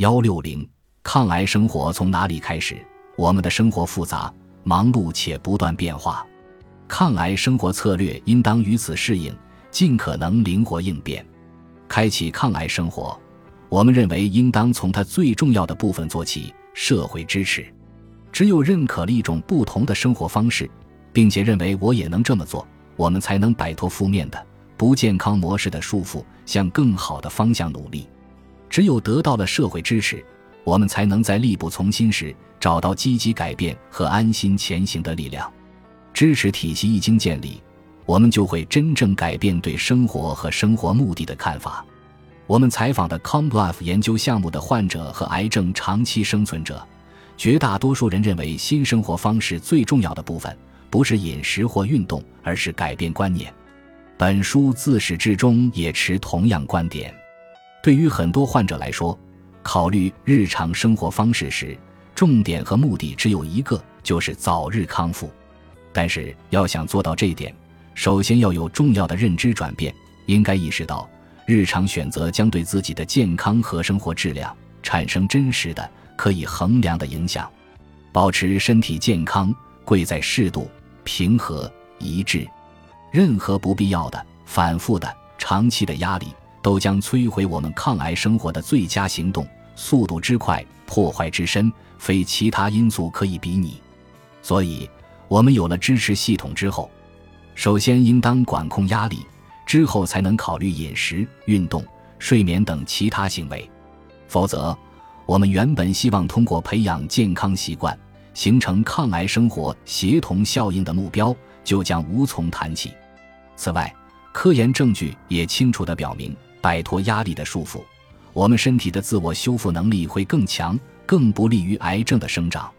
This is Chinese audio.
幺六零，抗癌生活从哪里开始？我们的生活复杂、忙碌且不断变化，抗癌生活策略应当与此适应，尽可能灵活应变。开启抗癌生活，我们认为应当从它最重要的部分做起——社会支持。只有认可了一种不同的生活方式，并且认为我也能这么做，我们才能摆脱负面的不健康模式的束缚，向更好的方向努力。只有得到了社会支持，我们才能在力不从心时找到积极改变和安心前行的力量。支持体系一经建立，我们就会真正改变对生活和生活目的的看法。我们采访的 ComLife 研究项目的患者和癌症长期生存者。绝大多数人认为，新生活方式最重要的部分不是饮食或运动，而是改变观念。本书自始至终也持同样观点。对于很多患者来说，考虑日常生活方式时，重点和目的只有一个，就是早日康复。但是，要想做到这一点，首先要有重要的认知转变，应该意识到，日常选择将对自己的健康和生活质量产生真实的。可以衡量的影响，保持身体健康贵在适度、平和、一致。任何不必要的、反复的、长期的压力，都将摧毁我们抗癌生活的最佳行动。速度之快，破坏之深，非其他因素可以比拟。所以，我们有了支持系统之后，首先应当管控压力，之后才能考虑饮食、运动、睡眠等其他行为。否则，我们原本希望通过培养健康习惯，形成抗癌生活协同效应的目标，就将无从谈起。此外，科研证据也清楚地表明，摆脱压力的束缚，我们身体的自我修复能力会更强，更不利于癌症的生长。